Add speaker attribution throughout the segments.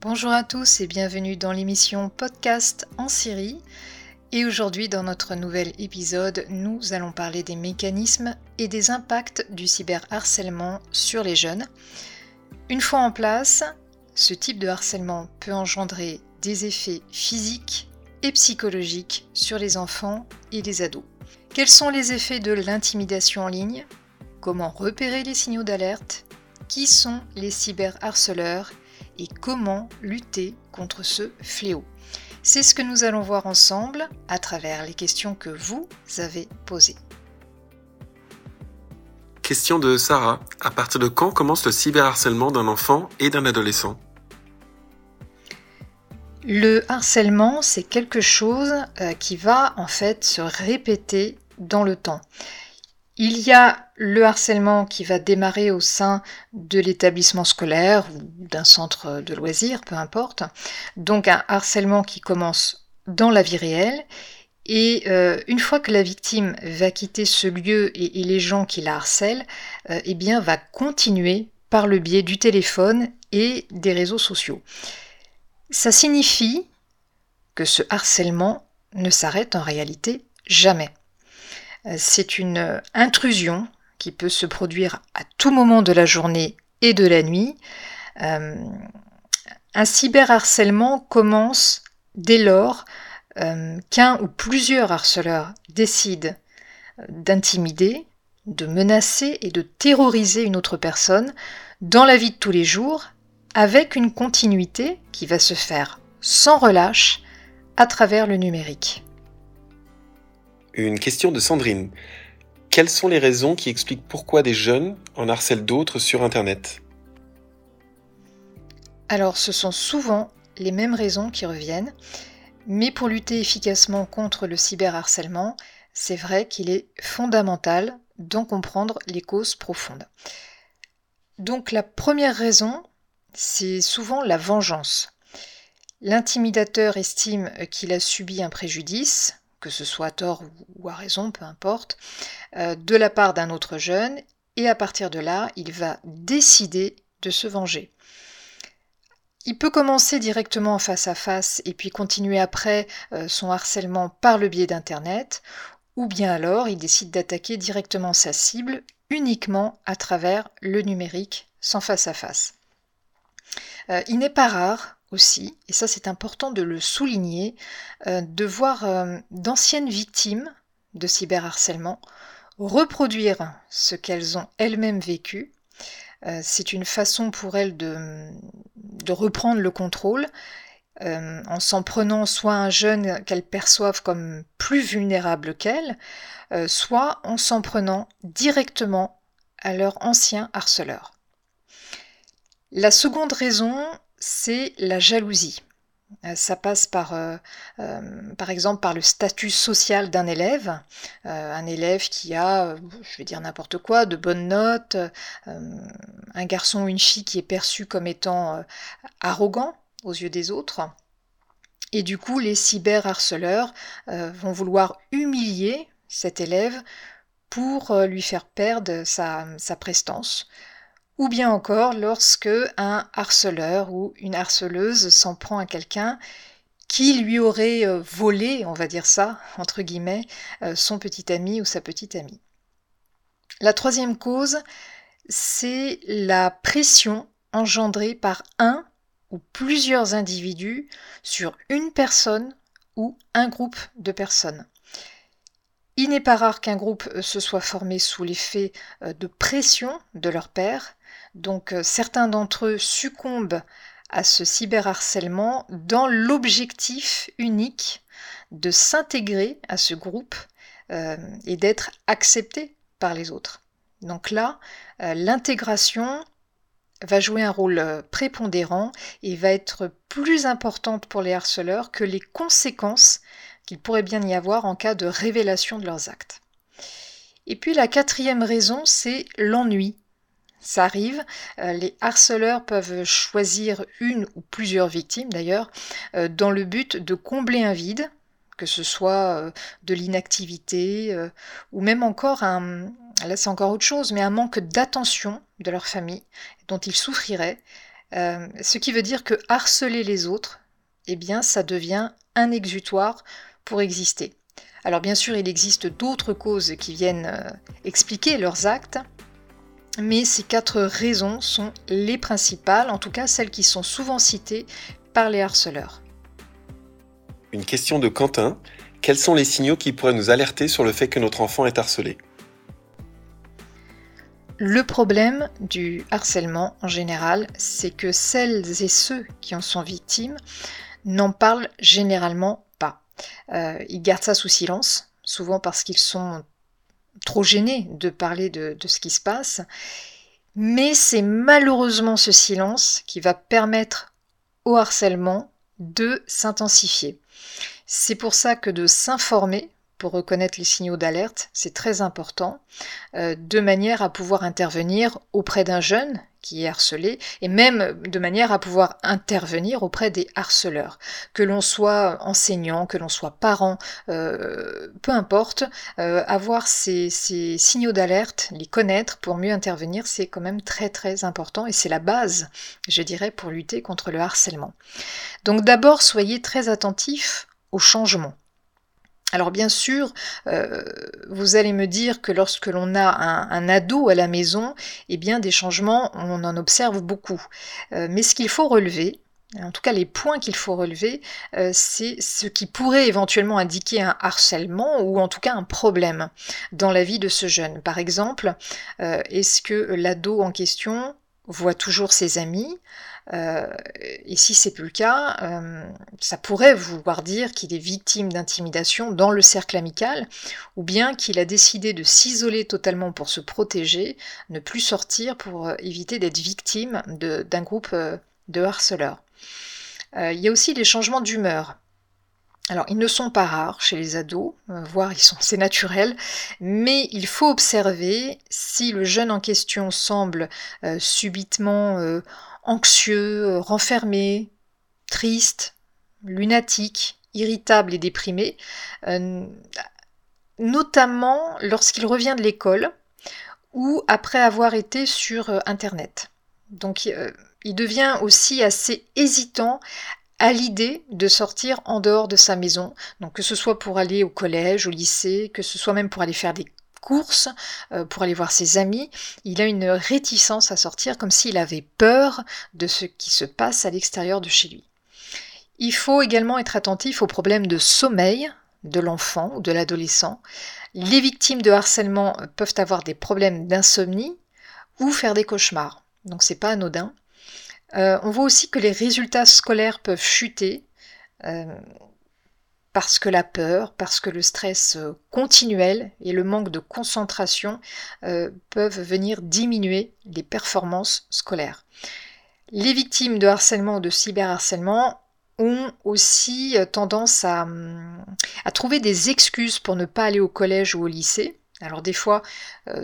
Speaker 1: Bonjour à tous et bienvenue dans l'émission Podcast en Syrie. Et aujourd'hui, dans notre nouvel épisode, nous allons parler des mécanismes et des impacts du cyberharcèlement sur les jeunes. Une fois en place, ce type de harcèlement peut engendrer des effets physiques et psychologiques sur les enfants et les ados. Quels sont les effets de l'intimidation en ligne? Comment repérer les signaux d'alerte? Qui sont les cyberharceleurs? Et comment lutter contre ce fléau. C'est ce que nous allons voir ensemble à travers les questions que vous avez posées.
Speaker 2: Question de Sarah. À partir de quand commence le cyberharcèlement d'un enfant et d'un adolescent?
Speaker 1: Le harcèlement, c'est quelque chose euh, qui va en fait se répéter dans le temps. Il y a le harcèlement qui va démarrer au sein de l'établissement scolaire ou d'un centre de loisirs, peu importe. Donc un harcèlement qui commence dans la vie réelle. Et euh, une fois que la victime va quitter ce lieu et, les gens qui la harcèlent, euh, eh bien va continuer par le biais du téléphone et des réseaux sociaux. Ça signifie que ce harcèlement ne s'arrête en réalité jamais. Euh, c'est une intrusion qui peut se produire à tout moment de la journée et de la nuit. Euh, un cyberharcèlement commence dès lors euh, qu'un ou plusieurs harceleurs décident d'intimider, de menacer et de terroriser une autre personne dans la vie de tous les jours avec une continuité qui va se faire sans relâche à travers le numérique.
Speaker 2: Une question de Sandrine. Quelles sont les raisons qui expliquent pourquoi des jeunes en harcèlent d'autres sur Internet?
Speaker 1: Alors ce sont souvent les mêmes raisons qui reviennent, mais pour lutter efficacement contre le cyberharcèlement, c'est vrai qu'il est fondamental d'en comprendre les causes profondes. Donc la première raison, c'est souvent la vengeance. L'intimidateur estime qu'il a subi un préjudice, que ce soit à tort ou à raison, peu importe, euh, de la part d'un autre jeune, et à partir de là, il va décider de se venger. Il peut commencer directement face à face et puis continuer après euh, son harcèlement par le biais d'Internet, ou bien alors il décide d'attaquer directement sa cible uniquement à travers le numérique sans face à face. Euh, il n'est pas rare aussi, et ça c'est important de le souligner, euh, de voir euh, d'anciennes victimes de cyberharcèlement reproduire ce qu'elles ont elles-mêmes vécu. Euh, c'est une façon pour elles de, de reprendre le contrôle en s'en prenant soit un jeune qu'elles perçoivent comme plus vulnérable qu'elles, soit en s'en prenant directement à leur ancien harceleur. La seconde raison, c'est la jalousie. Euh, ça passe par, euh, euh, par exemple, par le statut social d'un élève, un élève qui a, je vais dire n'importe quoi, de bonnes notes, un garçon ou une fille qui est perçu comme étant arrogant aux yeux des autres. Et du coup, les cyberharceleurs vont vouloir humilier cet élève pour lui faire perdre sa, sa prestance, ou bien encore lorsque un harceleur ou une harceleuse s'en prend à quelqu'un qui lui aurait euh, volé, on va dire ça, entre guillemets, euh, son petit ami ou sa petite amie. La troisième cause, c'est la pression engendrée par un ou plusieurs individus sur une personne ou un groupe de personnes. Il n'est pas rare qu'un groupe euh, se soit formé sous l'effet de pression de leur père, donc euh, certains d'entre eux succombent à ce cyberharcèlement dans l'objectif unique de s'intégrer à ce groupe euh, et d'être acceptés par les autres. Donc là, euh, l'intégration va jouer un rôle prépondérant et va être plus importante pour les harceleurs que les conséquences qu'il pourrait bien y avoir en cas de révélation de leurs actes. Et puis la quatrième raison, c'est l'ennui ça arrive. Euh, les harceleurs peuvent choisir une ou plusieurs victimes d'ailleurs, euh, dans le but de combler un vide, que ce soit euh, de l'inactivité ou même encore un, là encore autre chose, mais un manque d'attention de leur famille dont ils souffriraient. ce qui veut dire que harceler les autres, eh bien, ça devient un exutoire pour exister. Alors bien sûr, il existe d'autres causes qui viennent expliquer leurs actes, mais ces quatre raisons sont les principales, en tout cas celles qui sont souvent citées par les harceleurs.
Speaker 2: Une question de Quentin. Quels sont les signaux qui pourraient nous alerter sur le fait que notre enfant est harcelé?
Speaker 1: Le problème du harcèlement en général, c'est que celles et ceux qui en sont victimes n'en parlent généralement pas. Euh, ils gardent ça sous silence, souvent parce qu'ils sont trop gênés de parler de, ce qui se passe. Mais c'est malheureusement ce silence qui va permettre au harcèlement de s'intensifier. C'est pour ça que de s'informer pour reconnaître les signaux d'alerte, c'est très important, euh, de manière à pouvoir intervenir auprès d'un jeune qui est harcelé, et même de manière à pouvoir intervenir auprès des harceleurs. Que l'on soit enseignant, que l'on soit parent, euh, peu importe, euh, avoir ces, ces signaux d'alerte, les connaître pour mieux intervenir, c'est quand même très très important, et c'est la base, je dirais, pour lutter contre le harcèlement. Donc d'abord, soyez très attentifs au changement. Alors bien sûr, euh, vous allez me dire que lorsque l'on a un, ado à la maison, eh bien des changements, on en observe beaucoup. Euh, mais ce qu'il faut relever, en tout cas les points qu'il faut relever, euh, c'est ce qui pourrait éventuellement indiquer un harcèlement ou en tout cas un problème dans la vie de ce jeune. Par exemple, est-ce que l'ado en question voit toujours ses amis euh, et si c'est plus le cas, euh, ça pourrait vouloir dire qu'il est victime d'intimidation dans le cercle amical, ou bien qu'il a décidé de s'isoler totalement pour se protéger, ne plus sortir pour euh, éviter d'être victime d'un groupe de harceleurs. il y a aussi des changements d'humeur. Alors, ils ne sont pas rares chez les ados, voire ils sont, c'est naturel, mais il faut observer si le jeune en question semble subitement anxieux, euh, renfermé, triste, lunatique, irritable et déprimé, euh, notamment lorsqu'il revient de l'école ou après avoir été sur euh, Internet. Donc il devient aussi assez hésitant à l'idée de sortir en dehors de sa maison, donc que ce soit pour aller au collège, au lycée, que ce soit même pour aller faire des course euh, pour aller voir ses amis, il a une réticence à sortir comme s'il avait peur de ce qui se passe à l'extérieur de chez lui. Il faut également être attentif aux problèmes de sommeil de l'enfant ou de l'adolescent. Les victimes de harcèlement peuvent avoir des problèmes d'insomnie ou faire des cauchemars. Donc c'est pas anodin. Euh, on voit aussi que les résultats scolaires peuvent chuter. Euh, parce que la peur, parce que le stress euh, continuel et le manque de concentration peuvent venir diminuer les performances scolaires. Les victimes de harcèlement ou de cyberharcèlement ont aussi tendance hum, à, trouver des excuses pour ne pas aller au collège ou au lycée. Alors des fois,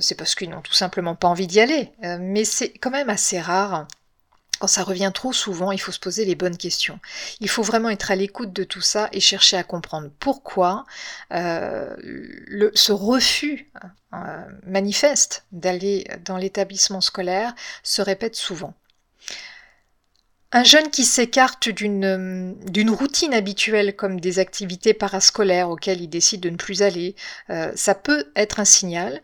Speaker 1: c'est parce qu'ils n'ont tout simplement pas envie d'y aller, mais c'est quand même assez rare quand ça revient trop souvent, il faut se poser les bonnes questions. Il faut vraiment être à l'écoute de tout ça et chercher à comprendre pourquoi euh, ce refus euh, manifeste d'aller dans l'établissement scolaire se répète souvent. Un jeune qui s'écarte d'une routine habituelle comme des activités parascolaires auxquelles il décide de ne plus aller, euh, ça peut être un signal.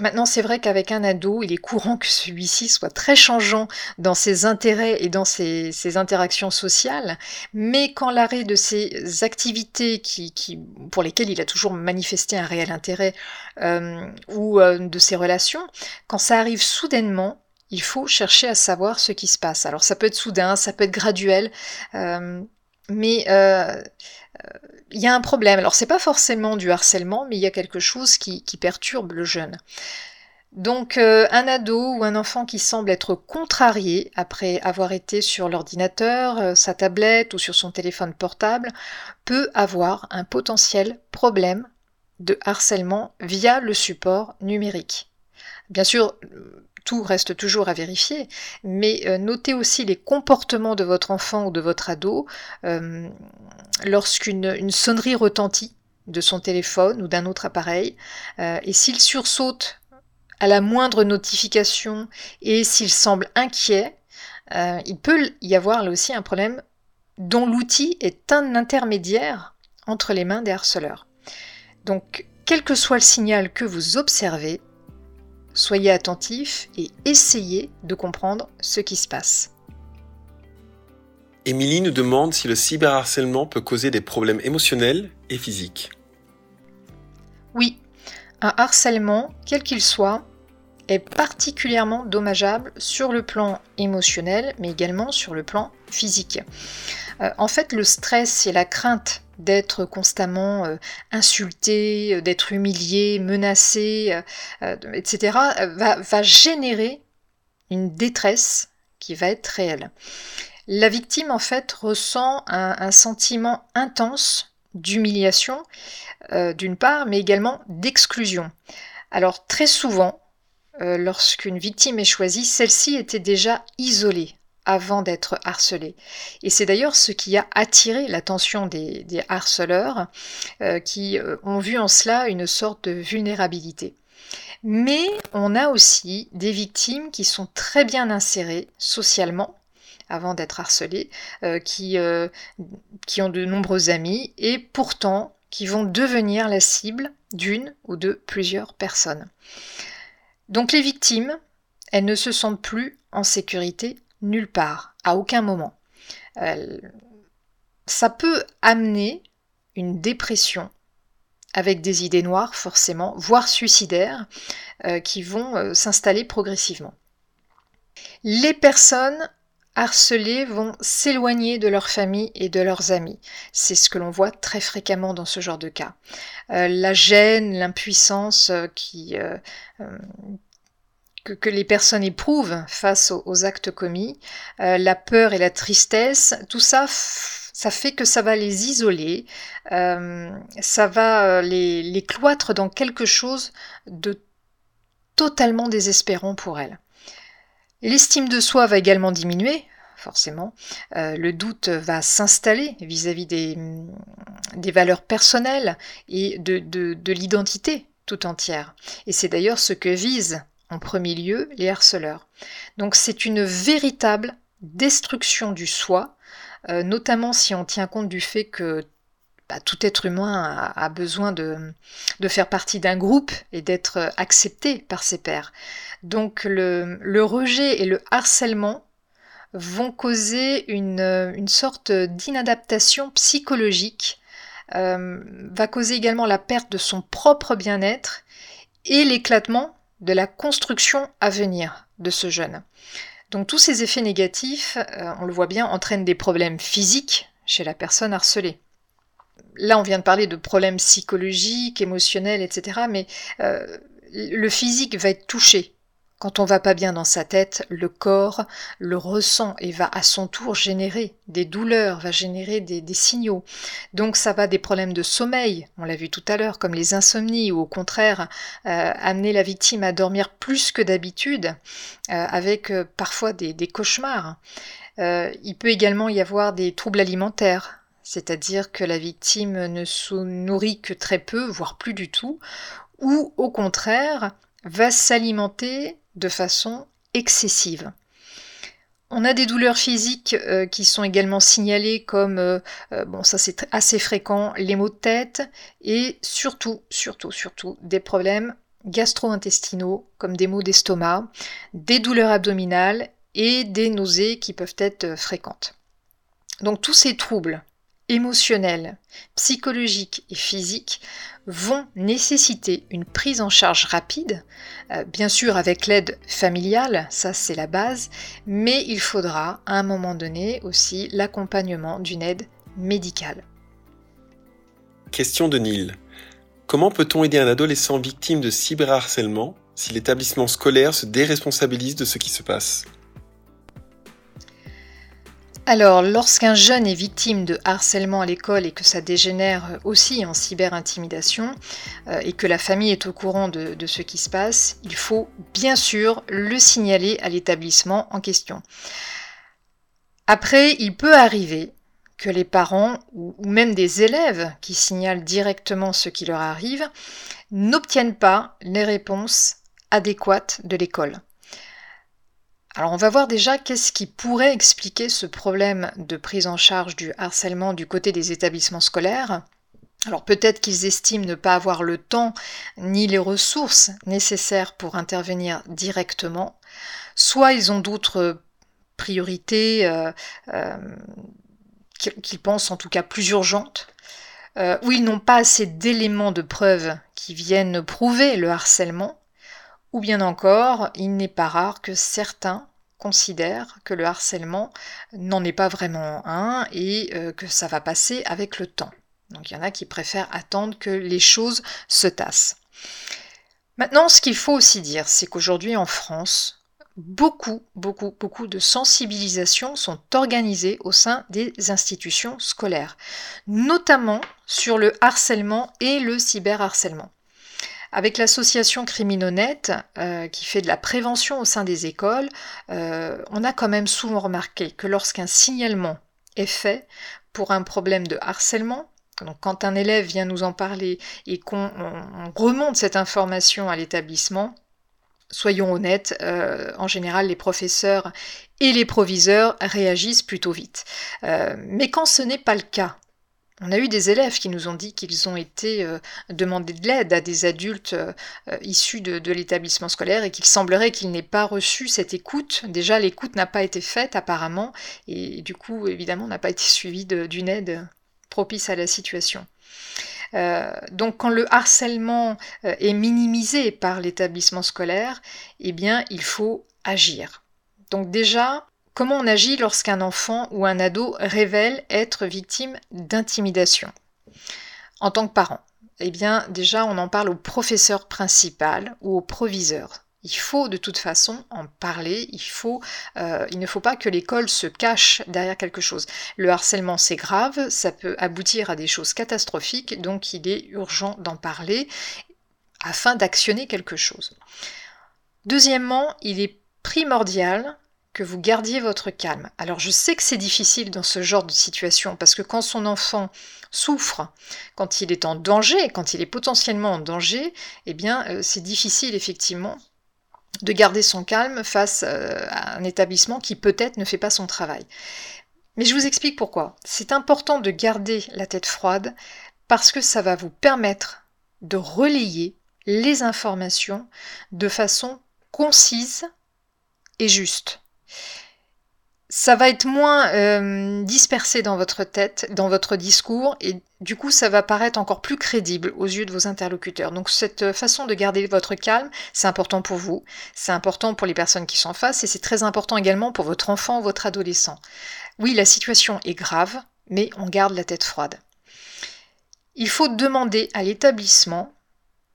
Speaker 1: Maintenant, c'est vrai qu'avec un ado, il est courant que celui-ci soit très changeant dans ses intérêts et dans ses, interactions sociales, mais quand l'arrêt de ses activités qui, pour lesquelles il a toujours manifesté un réel intérêt euh, ou euh, de ses relations, quand ça arrive soudainement, il faut chercher à savoir ce qui se passe. Alors ça peut être soudain, ça peut être graduel, euh, mais il y a un problème. Alors c'est pas forcément du harcèlement, mais il y a quelque chose qui, perturbe le jeune. Donc euh, un ado ou un enfant qui semble être contrarié après avoir été sur l'ordinateur, euh, sa tablette ou sur son téléphone portable peut avoir un potentiel problème de harcèlement via le support numérique. Bien sûr, tout reste toujours à vérifier, mais euh, notez aussi les comportements de votre enfant ou de votre ado euh, lorsqu'une sonnerie retentit de son téléphone ou d'un autre appareil, euh, et s'il sursaute à la moindre notification et s'il semble inquiet, il peut y avoir là aussi un problème dont l'outil est un intermédiaire entre les mains des harceleurs. Donc, quel que soit le signal que vous observez, soyez attentif et essayez de comprendre ce qui se passe.
Speaker 2: Émilie nous demande si le cyberharcèlement peut causer des problèmes émotionnels et physiques.
Speaker 1: Oui, un harcèlement, quel qu'il soit, est particulièrement dommageable sur le plan émotionnel, mais également sur le plan physique. Euh, en fait, le stress et la crainte d'être constamment euh, insulté, euh, d'être humilié, menacé, etc., va, générer une détresse qui va être réelle. La victime, en fait, ressent un sentiment intense d'humiliation, d'une part, mais également d'exclusion. Alors, très souvent, euh, lorsqu'une victime est choisie, celle-ci était déjà isolée avant d'être harcelée. Et c'est d'ailleurs ce qui a attiré l'attention des, harceleurs euh, qui euh, ont vu en cela une sorte de vulnérabilité. Mais on a aussi des victimes qui sont très bien insérées socialement avant d'être harcelées, qui, qui ont de nombreux amis et pourtant qui vont devenir la cible d'une ou de plusieurs personnes. Donc les victimes, elles ne se sentent plus en sécurité nulle part, à aucun moment. ça peut amener une dépression avec des idées noires forcément, voire suicidaires, euh, qui vont euh, s'installer progressivement. Les personnes harcelées vont s'éloigner de leur famille et de leurs amis. C'est ce que l'on voit très fréquemment dans ce genre de cas. Euh, la gêne, l'impuissance euh, qui, euh, que, les personnes éprouvent face aux, actes commis, la peur et la tristesse, tout ça ça fait que ça va les isoler, ça va les, les, cloître dans quelque chose de totalement désespérant pour elles. L'estime de soi va également diminuer, forcément. Euh, le doute va s'installer vis-à-vis des, valeurs personnelles et de, l'identité tout entière. Et c'est d'ailleurs ce que visent en premier lieu les harceleurs. Donc c'est une véritable destruction du soi, euh, notamment si on tient compte du fait que bah, tout être humain a, besoin de, faire partie d'un groupe et d'être accepté par ses pairs. Donc le, rejet et le harcèlement vont causer une, sorte d'inadaptation psychologique, euh, va causer également la perte de son propre bien-être et l'éclatement de la construction à venir de ce jeune. Donc tous ces effets négatifs, euh, on le voit bien, entraînent des problèmes physiques chez la personne harcelée là, on vient de parler de problèmes psychologiques, émotionnels, etc. Mais euh, le physique va être touché. Quand on va pas bien dans sa tête, le corps le ressent et va à son tour générer des douleurs, va générer des, signaux. Donc ça va des problèmes de sommeil, on l'a vu tout à l'heure, comme les insomnies, ou au contraire euh, amener la victime à dormir plus que d'habitude, euh, avec parfois des cauchemars. il peut également y avoir des troubles alimentaires, c'est-à-dire que la victime ne se nourrit que très peu, voire plus du tout, ou au contraire va s'alimenter de façon excessive. On a des douleurs physiques euh, qui sont également signalées comme, euh, euh, bon ça c'est assez fréquent, les maux de tête et surtout, surtout, surtout des problèmes gastro-intestinaux comme des maux d'estomac, des douleurs abdominales et des nausées qui peuvent être fréquentes. Donc tous ces troubles émotionnels, psychologiques et physiques vont nécessiter une prise en charge rapide, euh, bien sûr avec l'aide familiale, ça c'est la base, mais il faudra à un moment donné aussi l'accompagnement d'une aide médicale.
Speaker 2: Question de Neil. Comment peut-on aider un adolescent victime de cyberharcèlement si l'établissement scolaire se déresponsabilise de ce qui se passe?
Speaker 1: Alors, lorsqu'un jeune est victime de harcèlement à l'école et que ça dégénère aussi en cyberintimidation euh, et que la famille est au courant de, ce qui se passe, il faut bien sûr le signaler à l'établissement en question. Après, il peut arriver que les parents ou même des élèves qui signalent directement ce qui leur arrive n'obtiennent pas les réponses adéquates de l'école. Alors on va voir déjà qu'est-ce qui pourrait expliquer ce problème de prise en charge du harcèlement du côté des établissements scolaires. Alors peut-être qu'ils estiment ne pas avoir le temps ni les ressources nécessaires pour intervenir directement, soit ils ont d'autres priorités euh, euh, qu'ils pensent en tout cas plus urgentes, euh, ou ils n'ont pas assez d'éléments de preuve qui viennent prouver le harcèlement, ou bien encore, il n'est pas rare que certains considèrent que le harcèlement n'en est pas vraiment un et que ça va passer avec le temps. Donc il y en a qui préfèrent attendre que les choses se tassent. Maintenant, ce qu'il faut aussi dire, c'est qu'aujourd'hui en France, beaucoup, beaucoup, beaucoup de sensibilisations sont organisées au sein des institutions scolaires, notamment sur le harcèlement et le cyberharcèlement. Avec l'association Criminonet, euh, qui fait de la prévention au sein des écoles, euh, on a quand même souvent remarqué que lorsqu'un signalement est fait pour un problème de harcèlement, donc quand un élève vient nous en parler et qu'on remonte cette information à l'établissement, soyons honnêtes, euh, en général les professeurs et les proviseurs réagissent plutôt vite. Euh, mais quand ce n'est pas le cas, on a eu des élèves qui nous ont dit qu'ils ont été euh, demandés de l'aide à des adultes issus de, l'établissement scolaire et qu'il semblerait qu'ils n'aient pas reçu cette écoute. Déjà, l'écoute n'a pas été faite apparemment et du coup, évidemment, n'a pas été suivie d'une aide propice à la situation. Euh, donc quand le harcèlement euh, est minimisé par l'établissement scolaire, eh bien il faut agir. Donc déjà, comment on agit lorsqu'un enfant ou un ado révèle être victime d'intimidation? En tant que parent, eh bien déjà on en parle au professeur principal ou au proviseur. Il faut de toute façon en parler, il, faut, euh, il ne faut pas que l'école se cache derrière quelque chose. Le harcèlement c'est grave, ça peut aboutir à des choses catastrophiques, donc il est urgent d'en parler afin d'actionner quelque chose. Deuxièmement, il est primordial que vous gardiez votre calme. Alors je sais que c'est difficile dans ce genre de situation parce que quand son enfant souffre, quand il est en danger, quand il est potentiellement en danger, eh bien euh, c'est difficile effectivement de garder son calme face euh, à un établissement qui peut-être ne fait pas son travail. Mais je vous explique pourquoi. C'est important de garder la tête froide parce que ça va vous permettre de relayer les informations de façon concise et juste ça va être moins euh, dispersé dans votre tête, dans votre discours, et du coup ça va paraître encore plus crédible aux yeux de vos interlocuteurs. Donc cette façon de garder votre calme, c'est important pour vous, c'est important pour les personnes qui sont en face, et c'est très important également pour votre enfant ou votre adolescent. Oui, la situation est grave, mais on garde la tête froide. Il faut demander à l'établissement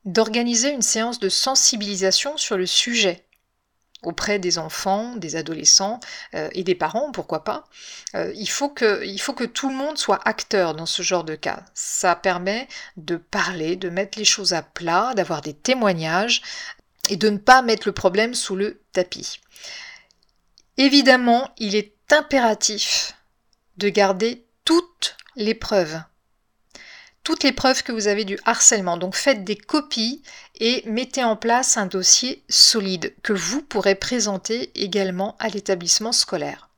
Speaker 1: d'organiser une séance de sensibilisation sur le sujet auprès des enfants, des adolescents euh, et des parents, pourquoi pas. Euh, il, faut que, il faut que tout le monde soit acteur dans ce genre de cas. Ça permet de parler, de mettre les choses à plat, d'avoir des témoignages et de ne pas mettre le problème sous le tapis. Évidemment, il est impératif de garder toutes les preuves toutes les preuves que vous avez du harcèlement. Donc faites des copies et mettez en place un dossier solide que vous pourrez présenter également à l'établissement scolaire.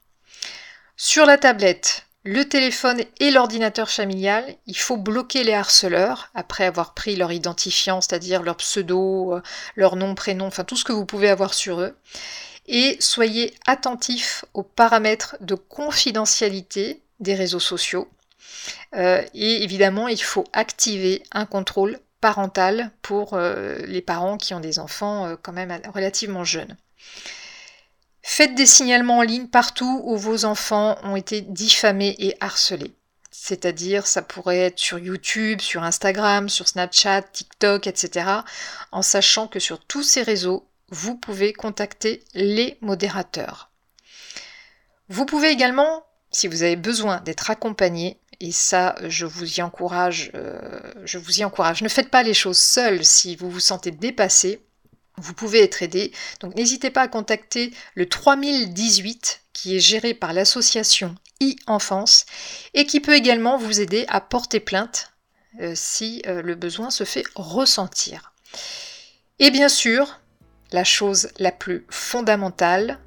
Speaker 1: Sur la tablette, le téléphone et l'ordinateur familial, il faut bloquer les harceleurs après avoir pris leur identifiant, c'est-à-dire leur pseudo, euh, leur nom, prénom, enfin tout ce que vous pouvez avoir sur eux. Et soyez attentifs aux paramètres de confidentialité des réseaux sociaux euh, et évidemment, il faut activer un contrôle parental pour euh, les parents qui ont des enfants euh, quand même relativement jeunes. Faites des signalements en ligne partout où vos enfants ont été diffamés et harcelés. C'est-à-dire, ça pourrait être sur YouTube, sur Instagram, sur Snapchat, TikTok, etc. En sachant que sur tous ces réseaux, vous pouvez contacter les modérateurs. Vous pouvez également, si vous avez besoin d'être accompagné, et ça, je vous y encourage. Euh, je vous y encourage. Ne faites pas les choses seules si vous vous sentez dépassé. Vous pouvez être aidé. Donc n'hésitez pas à contacter le 3018 qui est géré par l'association e-enfance et qui peut également vous aider à porter plainte euh, si euh, le besoin se fait ressentir. Et bien sûr, la chose la plus fondamentale,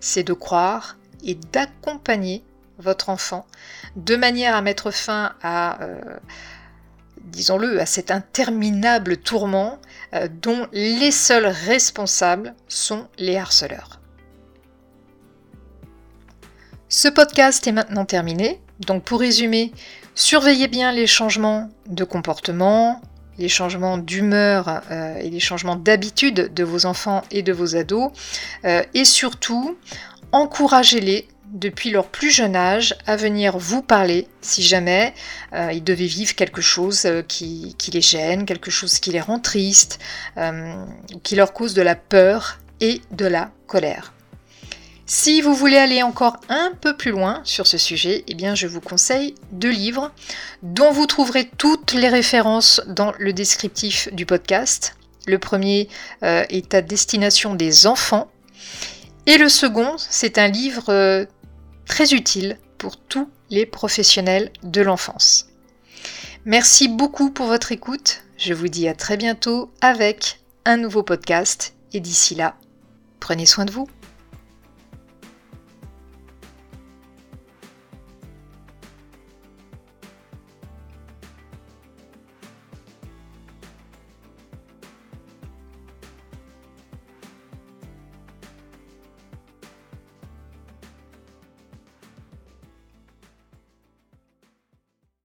Speaker 1: c'est de croire et d'accompagner votre enfant de manière à mettre fin à, euh, disons-le, à cet interminable tourment euh, dont les seuls responsables sont les harceleurs. Ce podcast est maintenant terminé, donc pour résumer, surveillez bien les changements de comportement, les changements d'humeur euh, et les changements d'habitude de vos enfants et de vos ados, et surtout, encouragez-les depuis leur plus jeune âge à venir vous parler si jamais euh, ils devaient vivre quelque chose euh, qui, les gêne, quelque chose qui les rend tristes, euh, qui leur cause de la peur et de la colère. Si vous voulez aller encore un peu plus loin sur ce sujet, eh bien je vous conseille deux livres dont vous trouverez toutes les références dans le descriptif du podcast. Le premier est à destination des enfants et le second, c'est un livre très utile pour tous les professionnels de l'enfance. Merci beaucoup pour votre écoute. Je vous dis à très bientôt avec un nouveau podcast et d'ici là, prenez soin de vous.